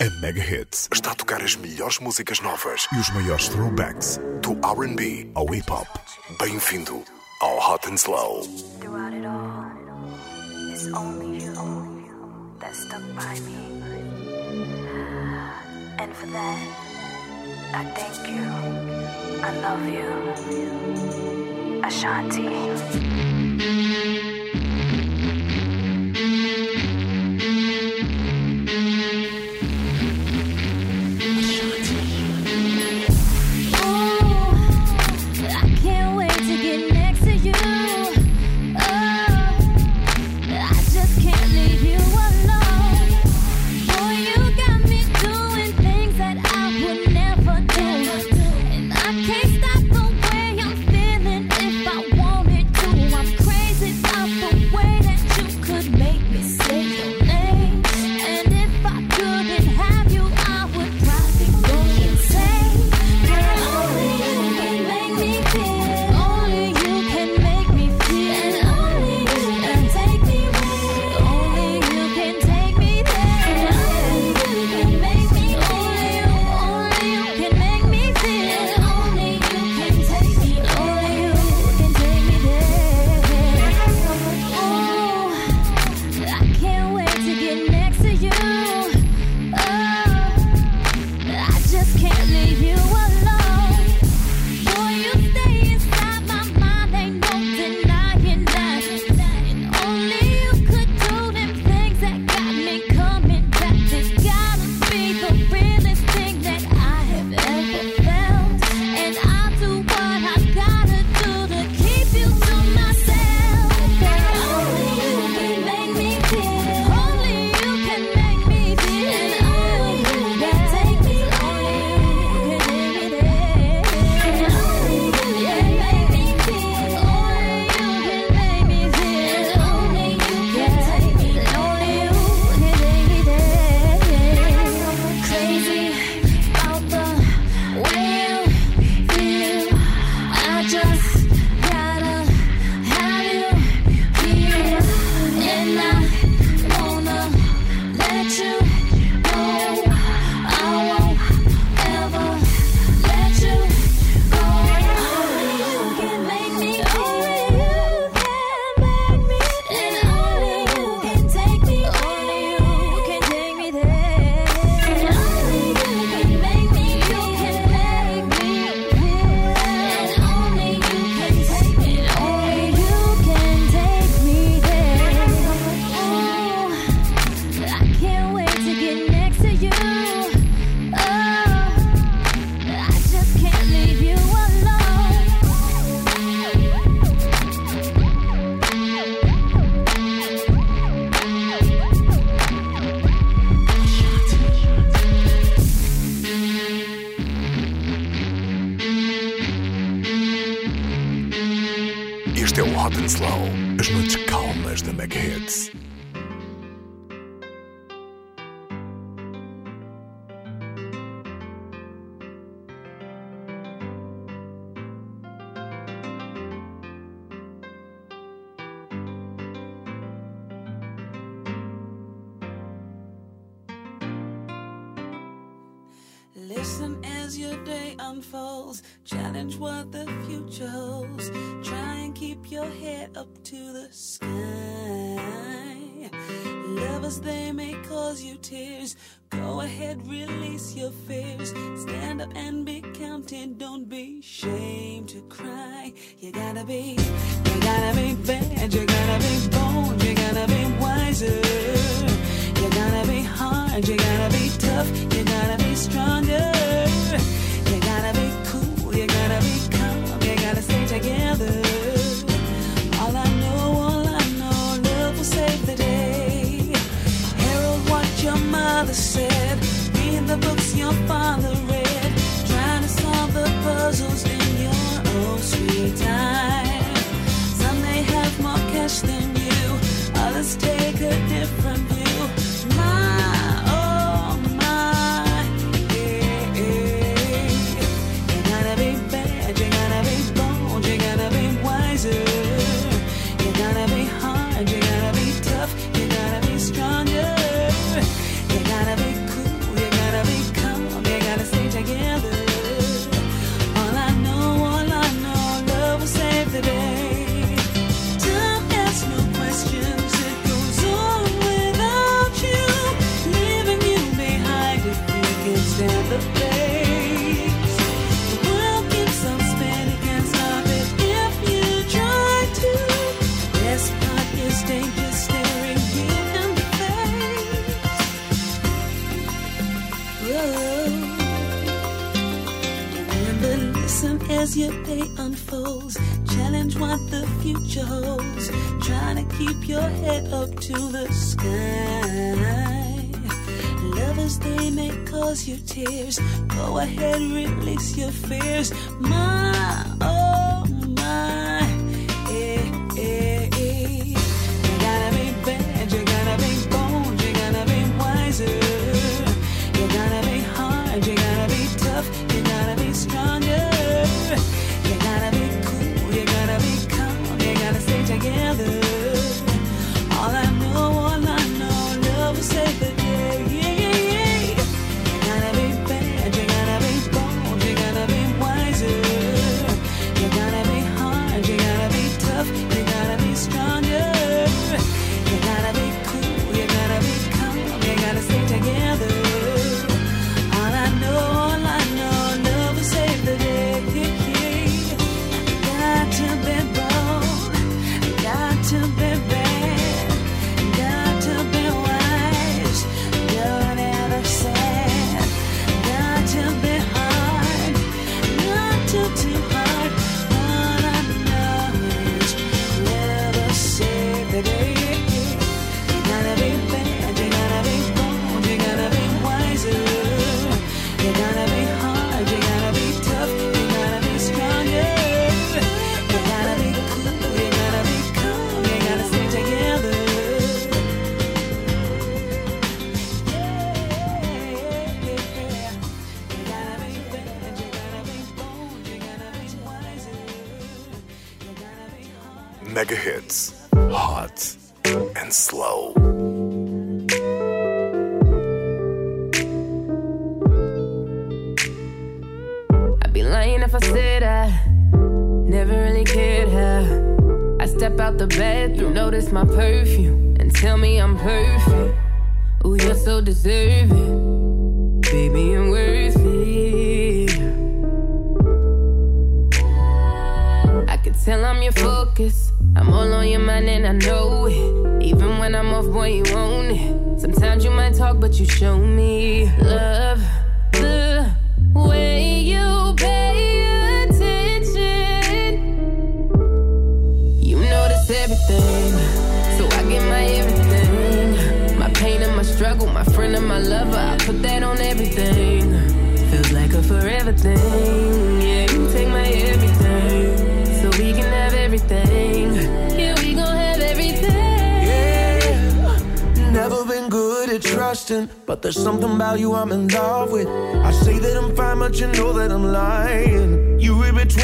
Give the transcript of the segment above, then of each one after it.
A Mega Hits está a tocar as melhores músicas novas e os maiores throwbacks do RB ao hip hop. Bem-vindo ao Hot and Slow. I thank you. I love you. Ashanti. Records. your tears. Go ahead, release your fears. Stand up and be counted. Don't be ashamed to cry. You gotta be, you gotta be bad. You gotta be bad. puzzles in your own sweet time. Some may have more cash than tears. Go ahead, release your fears. My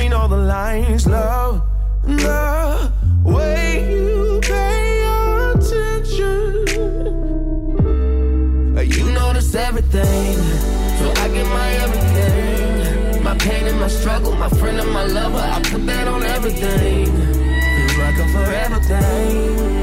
between all the lines, love the way you pay attention. You notice everything, so I get my everything. My pain and my struggle, my friend and my lover, I put that on everything. Feel like I'm forever thing.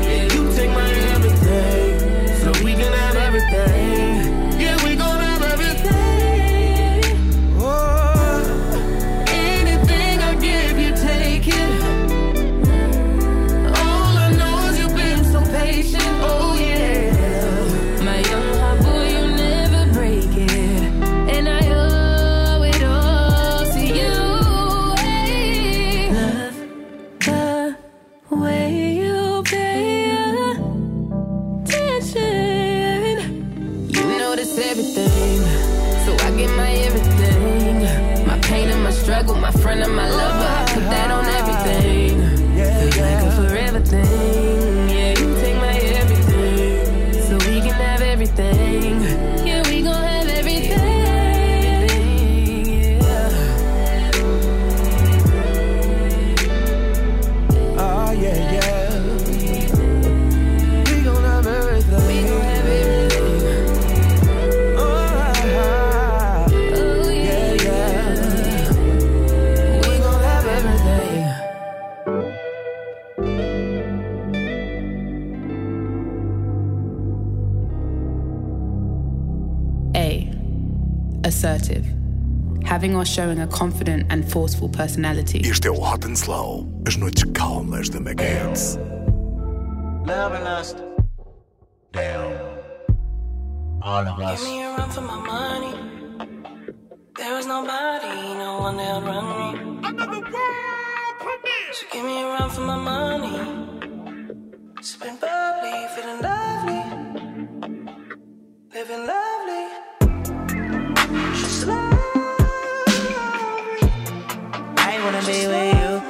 are showing a confident and forceful personality. Este é o Hot and Slow, as noites calmas da Mega Hits. Love and lust. Damn. All of us. Give me a run for my money. Nobody, no one that'll run me. Another world premiere. So give me a run for my money. Sipping bubbly, feeling lovely. Living lovely. Wanna be with you.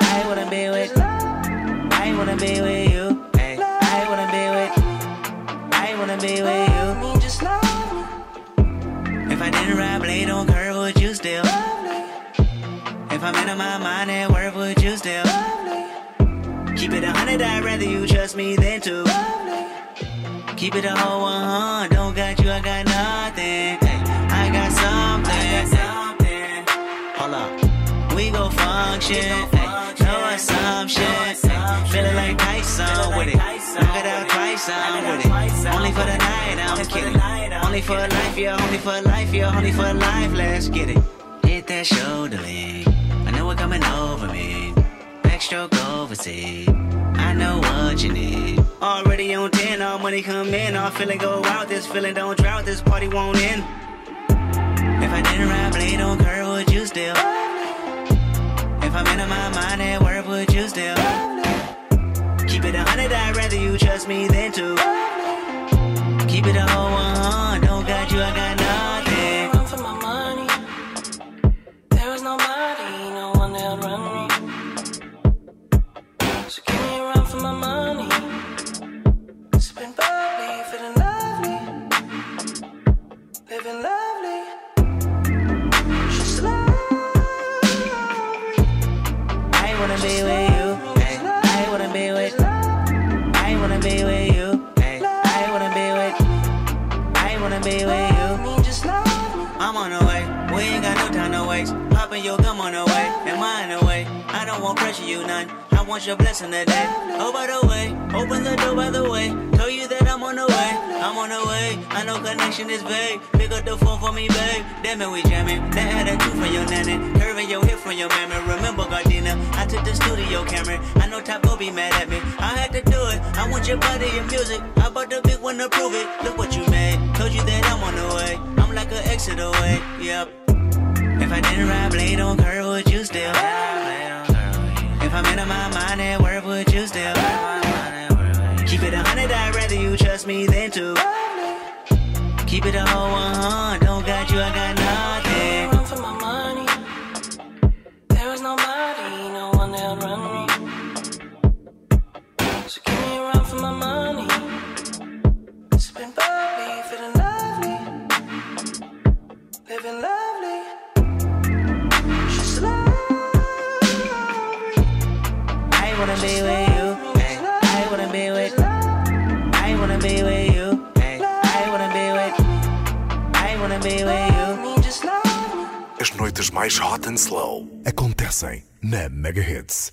I wanna be with. I wanna be with you. I wanna be with. I wanna be with you. If I didn't ride blade on curve, would you still? If I'm in my mind at work, would you still? Keep it a hundred, I'd rather you trust me than to. Keep it a whole one, don't got you, I got nothing. We go function. No assumption. Feeling like Tyson with it. Knock it out twice, I'm with it. Only for the night, I'm kidding. Only for life, yeah, only for life, yeah, only for life. Let's get it. Hit that shoulder lean. I know it coming over me. Backstroke overseas. I know what you need. Already on 10, all money come in. All feeling go out. This feeling don't drought. This party won't end. If I didn't ride blade on curve, would you still? If I'm in my mind at work, would you still? Keep it a hundred, I'd rather you trust me than to. Keep it a whole one, As noites mais hot and slow acontecem na Mega Hits.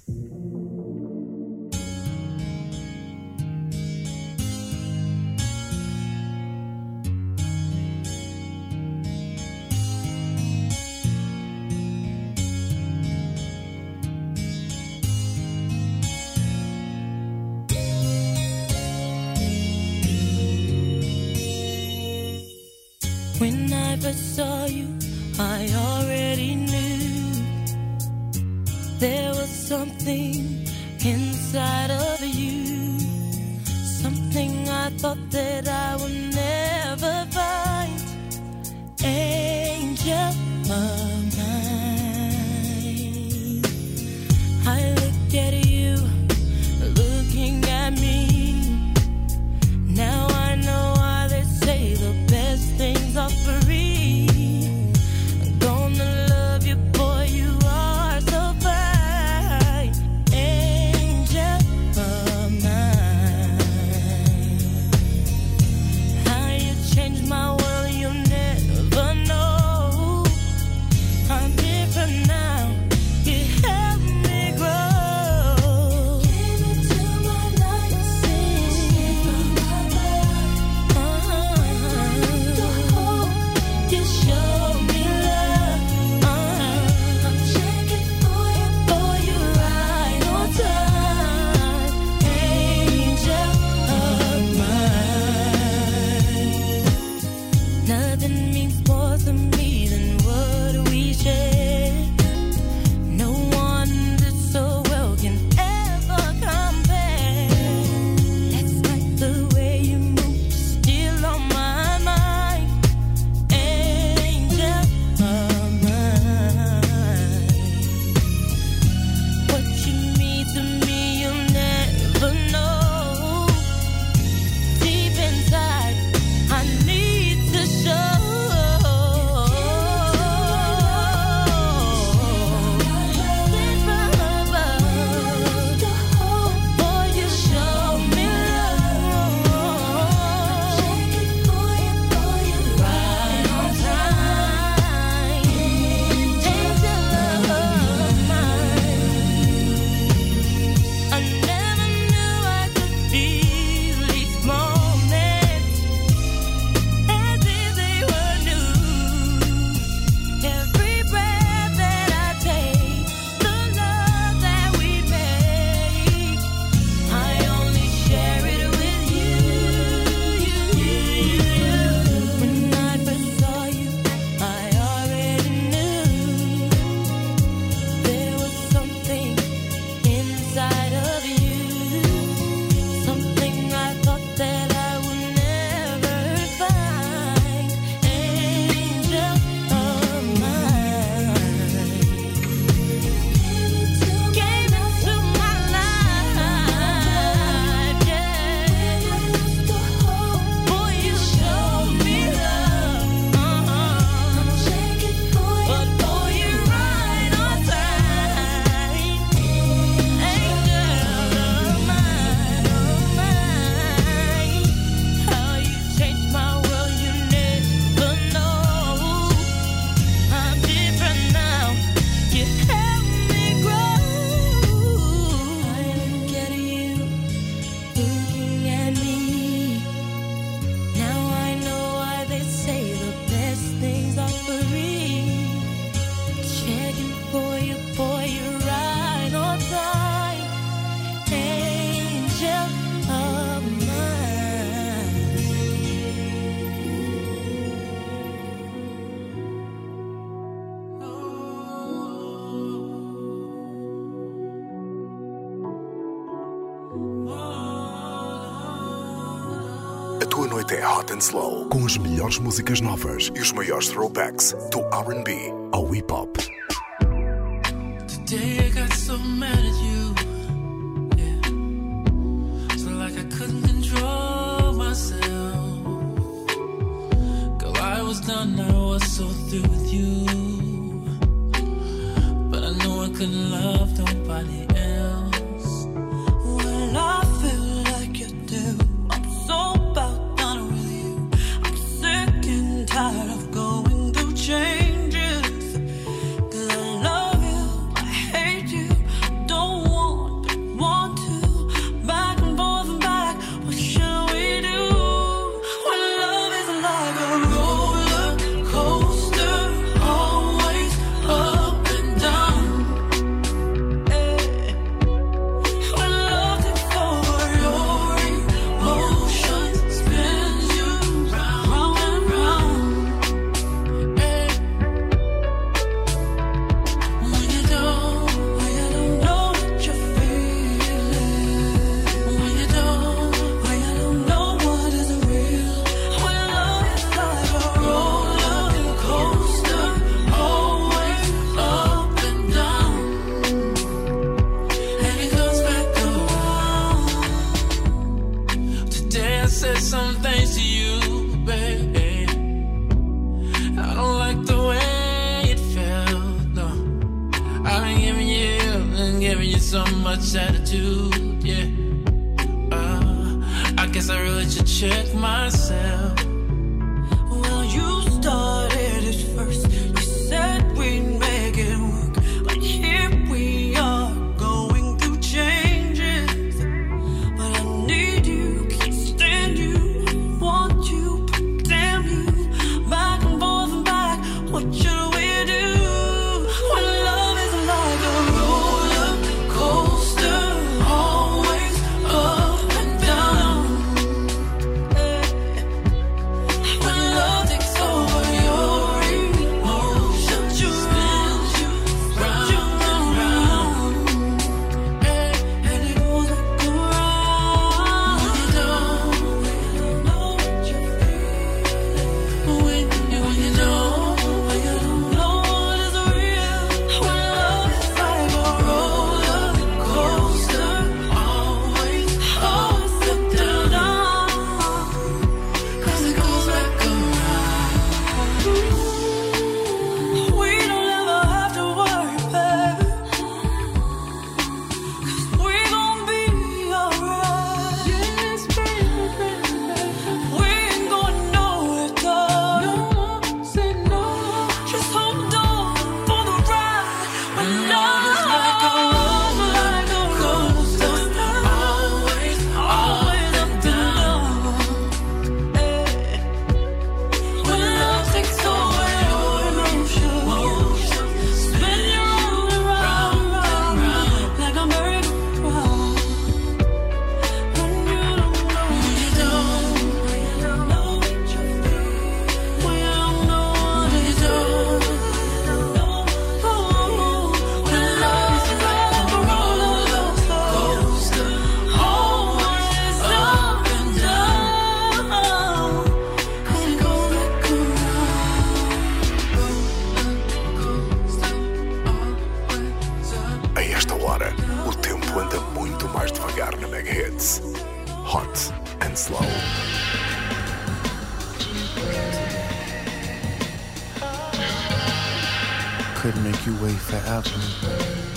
Slow, com as melhores músicas novas e os maiores throwbacks do RB ao hip hop. Today I got so mad at you.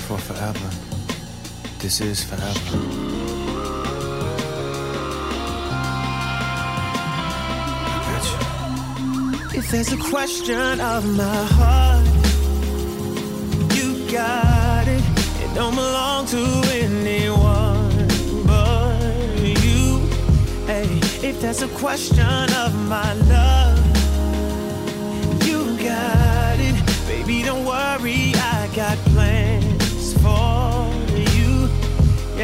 For forever. This is forever. If there's a question of my heart, you got it. It don't belong to anyone but you. Hey, if there's a question of my love, you got it. Baby, don't worry, I got plans.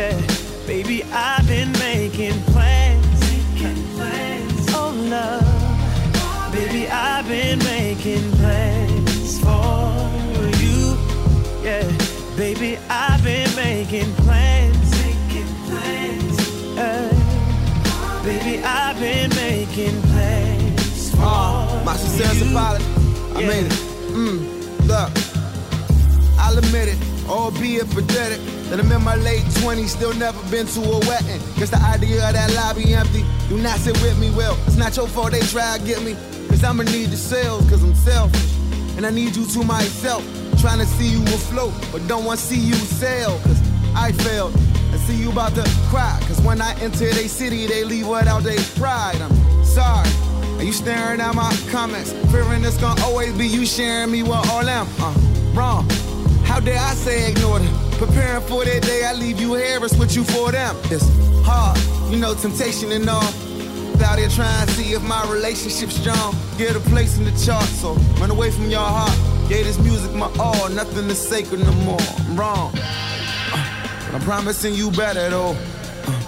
Yeah, baby, I've been making plans. Making plans. Oh, love. Baby, I've been making plans for you. Yeah, baby, I've been making plans. Making plans. Yeah. Baby, I've been making plans for Uh, my sincere you. apology. I made it. Mm, look, I'll admit it, albeit pathetic. That I'm in my late 20s, still never been to a wedding. Guess the idea of that lobby empty. Do not sit with me, well, it's not your fault they try to get me. Cause I'ma need the sales, cause I'm selfish. And I need you to myself. Trying to see you afloat, but don't want to see you sail. Cause I failed. I see you about to cry. Cause when I enter they city, they leave without their pride. I'm sorry. Are you staring at my comments? Fearing it's gonna always be you sharing me with all them. Uh, wrong. How dare I say ignore them? Preparing for that day, I leave you here, it's what you for them. It's hard, you know, temptation and all. Out here trying to see if my relationship's strong. Get a place in the chart, so run away from your heart. Gave this music my all, nothing is sacred no more. I'm wrong. Uh, but I'm promising you better though. Uh,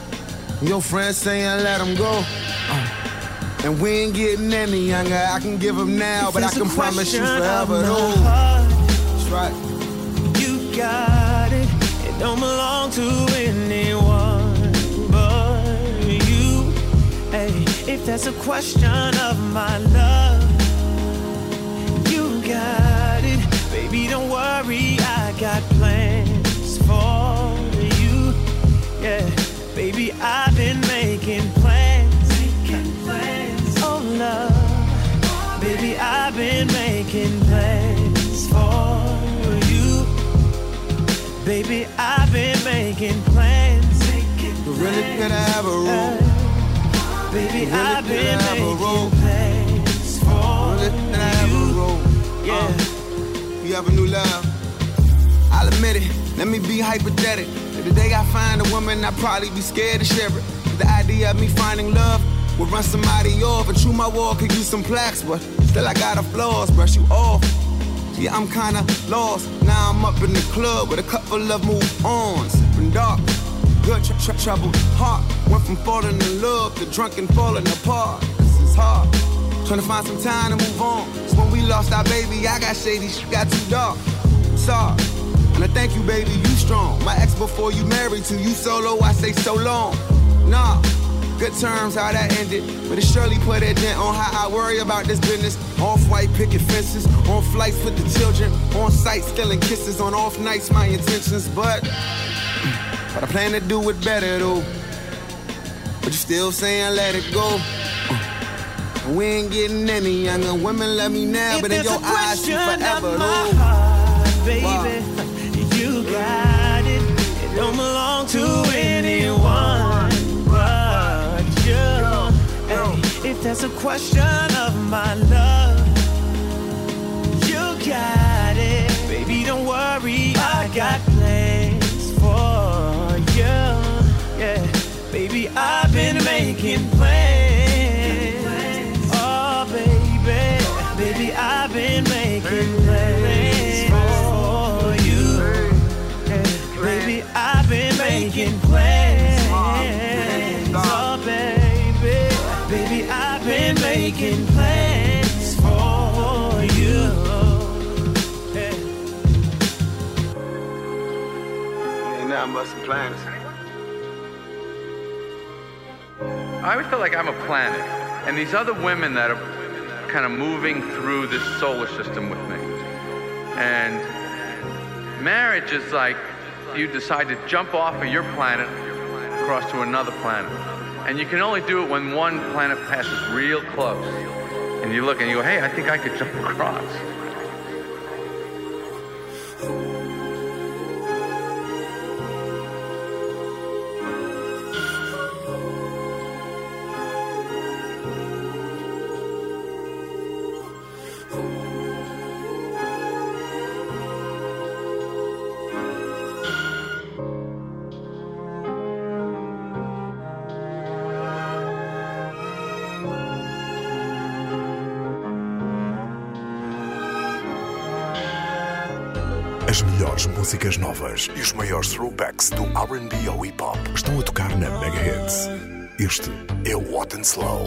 your friends saying let them go. Uh, and we ain't getting any younger. I can give them now, If but I can promise you forever though. heart, That's right. You got don't belong to anyone but you. Hey, if that's a question of my love, you got it. Baby, don't worry, I got plans for you. Yeah, baby, I've been making plans. Making plans. Oh, love. Baby, I've been making plans Baby, I've been making plans. But really, can I have a room? Baby, Really, I've I been a making plans for Really, I have a room? Yeah. Uh, you have a new love. I'll admit it. Let me be hypothetical. If the day I find a woman, I'd probably be scared to share it. The idea of me finding love would run somebody off. And true, my wall could use some plaques, but still I got a flaws. Brush you off. Yeah, I'm kinda lost. Now I'm up in the club with a couple of move ons. Sipping dark. Good tr- tr- troubled heart. Went from falling in love to drunk and falling apart. This is hard. Trying to find some time to move on. So when we lost our baby, I got shady, she got too dark. Sorry. And I thank you, baby, you strong. My ex before you married to you solo, I say so long. Nah, good terms how that ended. But it surely put a dent on how I worry about this business. Off white picket fences, on flights with the children, on site stealing kisses, on off nights, my intentions. But, but I plan to do it better though. But you still saying let it go. Uh, We ain't getting any younger. Women love me now, If but in your eyes, you forever of my though. heart, baby, you got it. It don't belong to anyone there's a question of my love, you got it. Baby, don't worry, I got plans for you. Yeah, baby, I've been making some plans. I always feel like I'm a planet, and these other women that are kind of moving through this solar system with me. And marriage is like you decide to jump off of your planet across to another planet. And you can only do it when one planet passes real close. And you look and you go, hey, I think I could jump across. melhores músicas novas e os maiores throwbacks do RB ao hip hop estão a tocar na Mega Hits. Este é o What and Slow.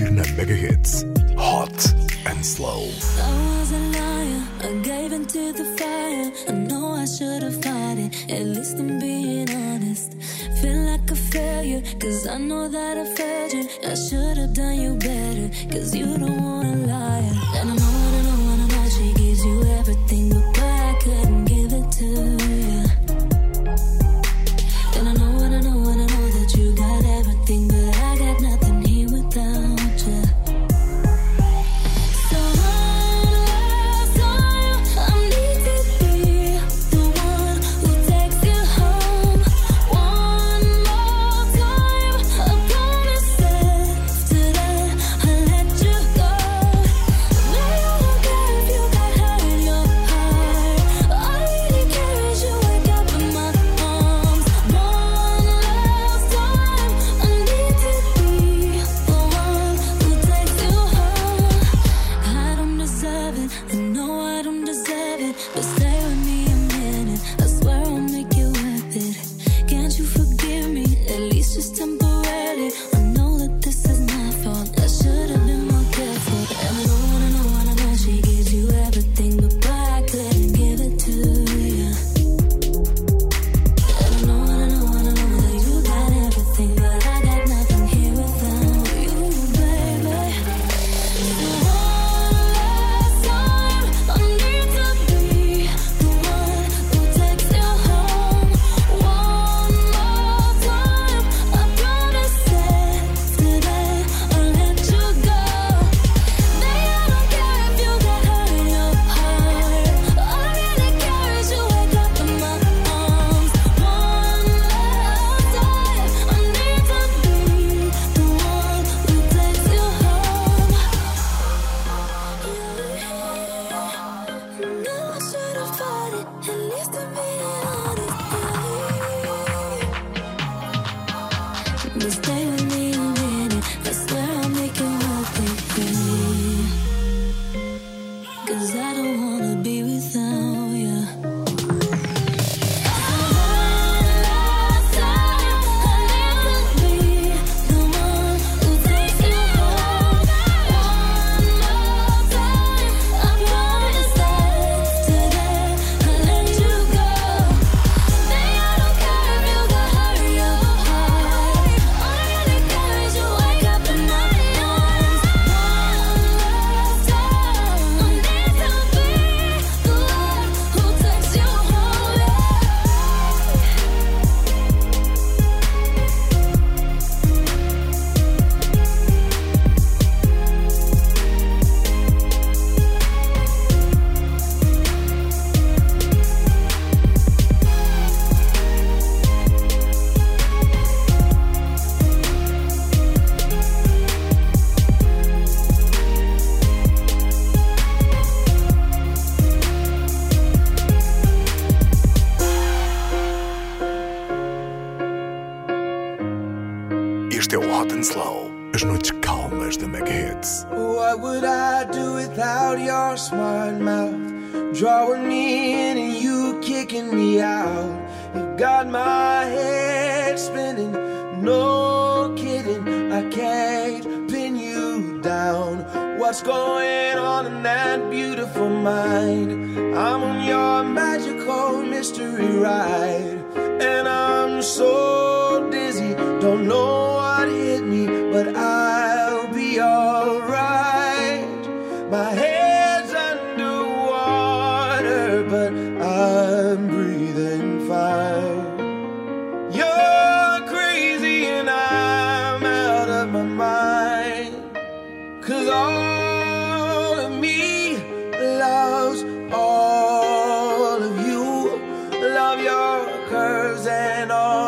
99 mega hits, Hot and slow. I was a liar. I gave into the fire. I know I should have fought it. At least I'm being honest. Feel like a failure. Cause I know that I failed you. I should have done you better. Cause you don't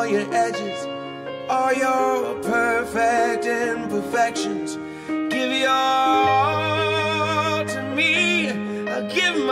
all your edges, all your perfect imperfections. Give your all to me. I'll give my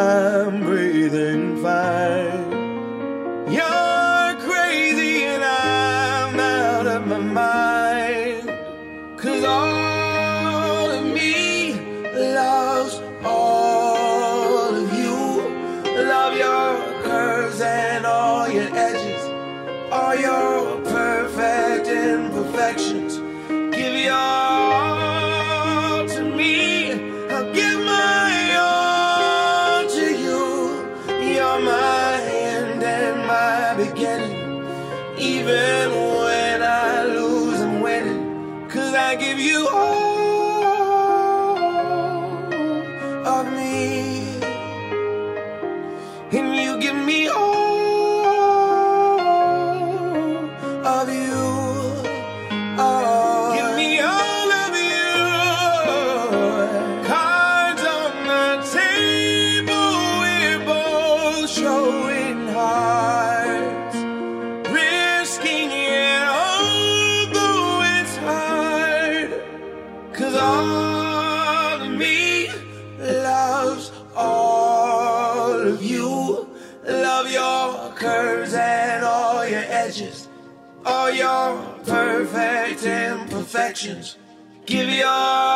time. believe it. Imperfections. Give your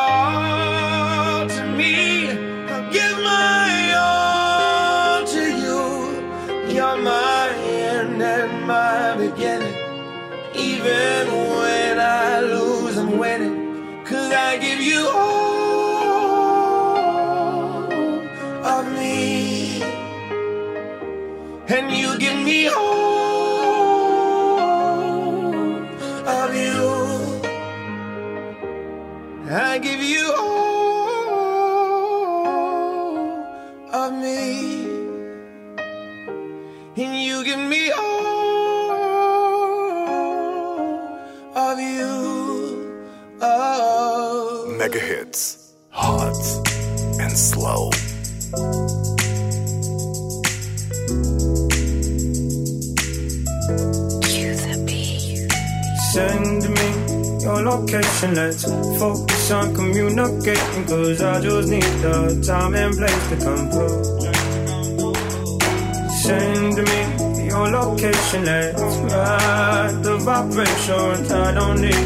slow. Send me your location, let's focus on communicating. Cause I just need the time and place to come through. Send me your location, let's ride the vibrations. I don't need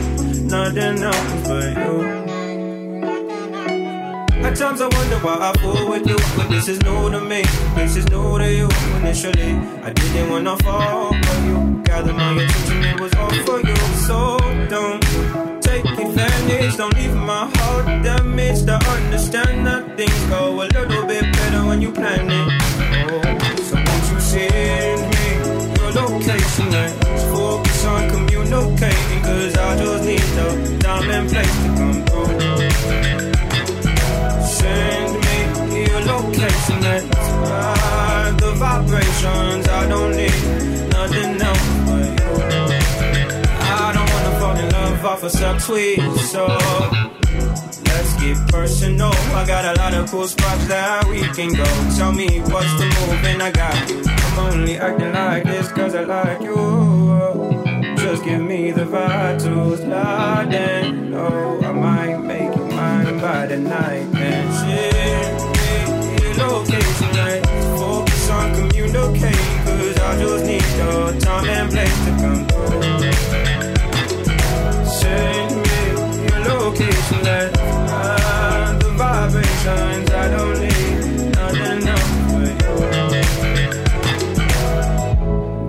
nothing else but you. At times I wonder why I fool with you, but this is new to me. This is new to you. Initially, I didn't wanna fall for you. Gather my attention, it was all for you. So don't take advantage. Don't leave my heart damaged. I understand that things go a little bit better when you plan it. Oh, so won't you send me your location? Let's focus on communicating, cause I just need the time and place to come through. Send me your location, let's ride the vibrations. I don't need nothing else you. I don't wanna fall in love off a subtweet, so let's get personal. I got a lot of cool spots that we can go. Tell me what's the move, and I got you. I'm only acting like this cause I like you. Just give me the vibe to slide in. Oh, I might make the night. And shit, me location, like focus on communicating. Cause I just need your time and place to come through. Send me your location, let's the vibrations. I don't need nothing else but you.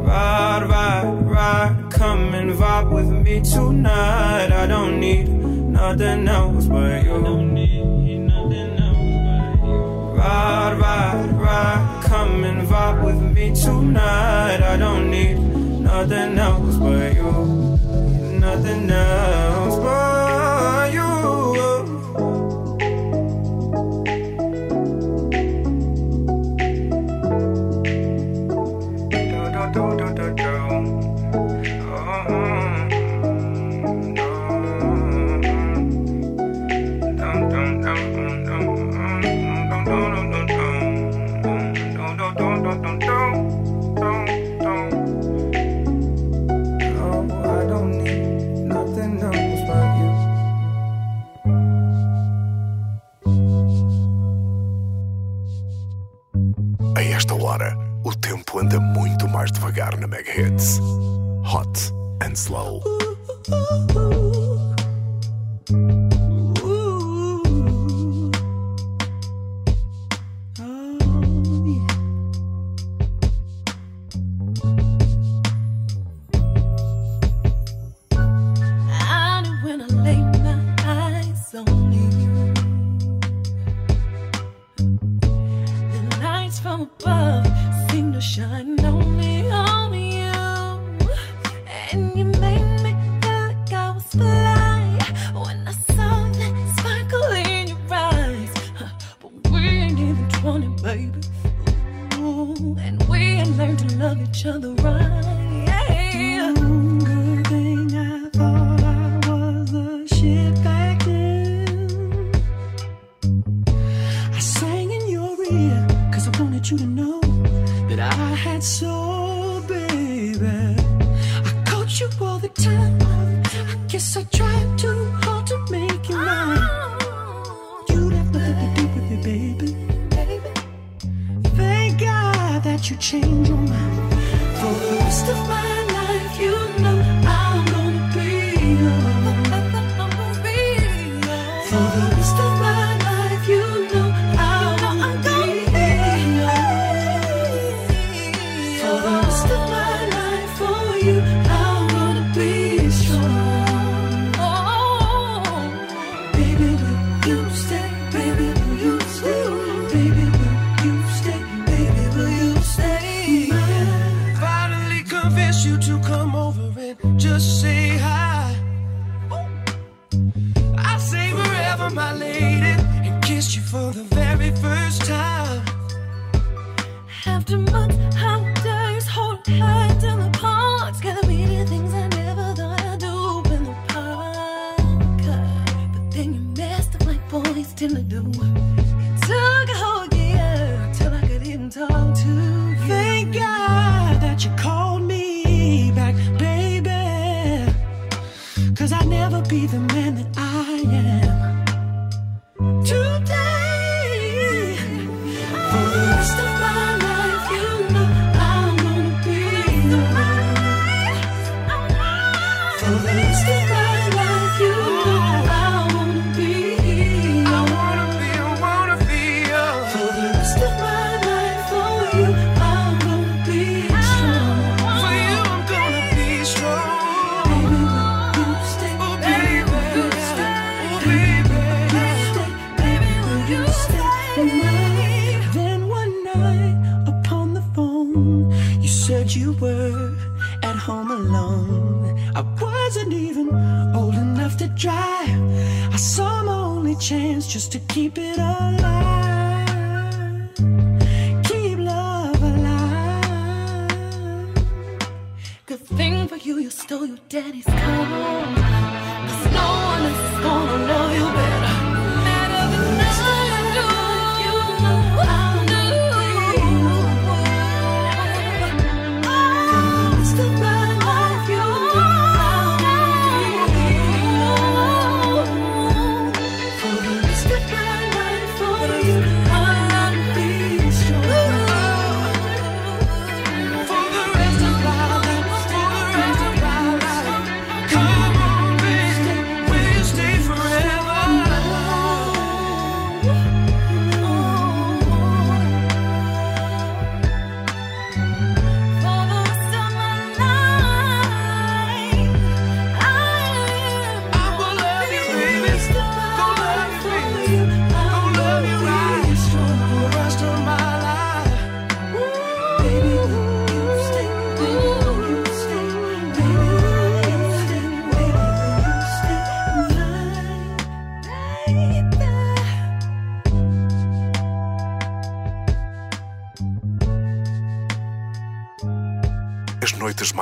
Ride, ride, ride, come and vibe with me tonight. I don't need nothing else but you. Me tonight. I don't need nothing else but you. Nothing else devagar Hits. Hot and slow. each other right. never be the man that I am.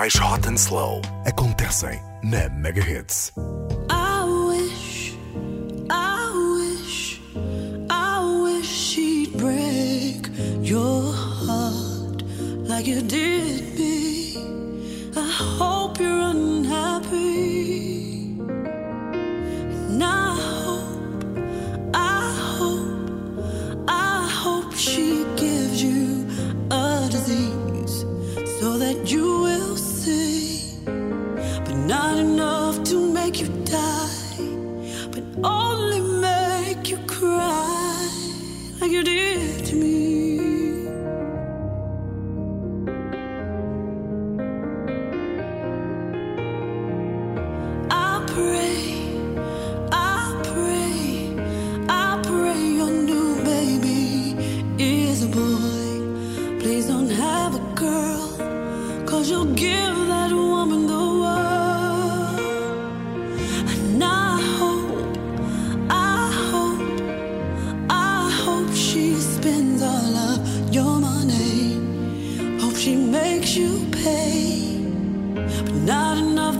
mais hot and slow acontecem na Megahits. I wish, I wish, I wish she'd break your heart like you did.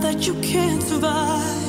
that you can't survive.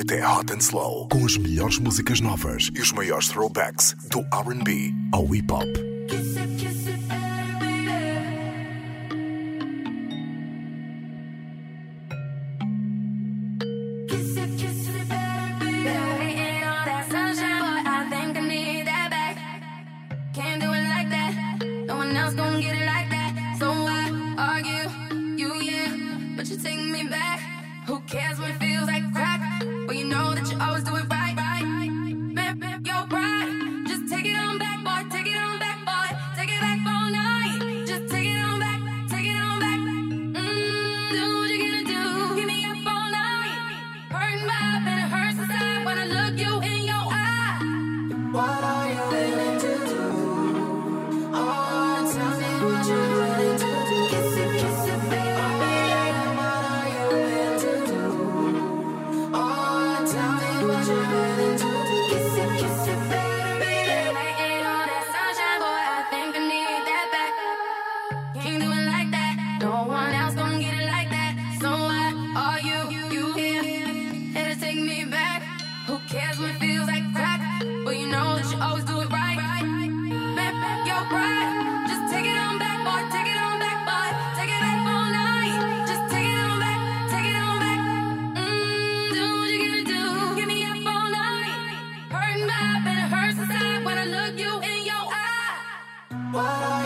noite é Hot and Slow, com as melhores músicas novas e os maiores throwbacks do RB ao hip hop. Whoa.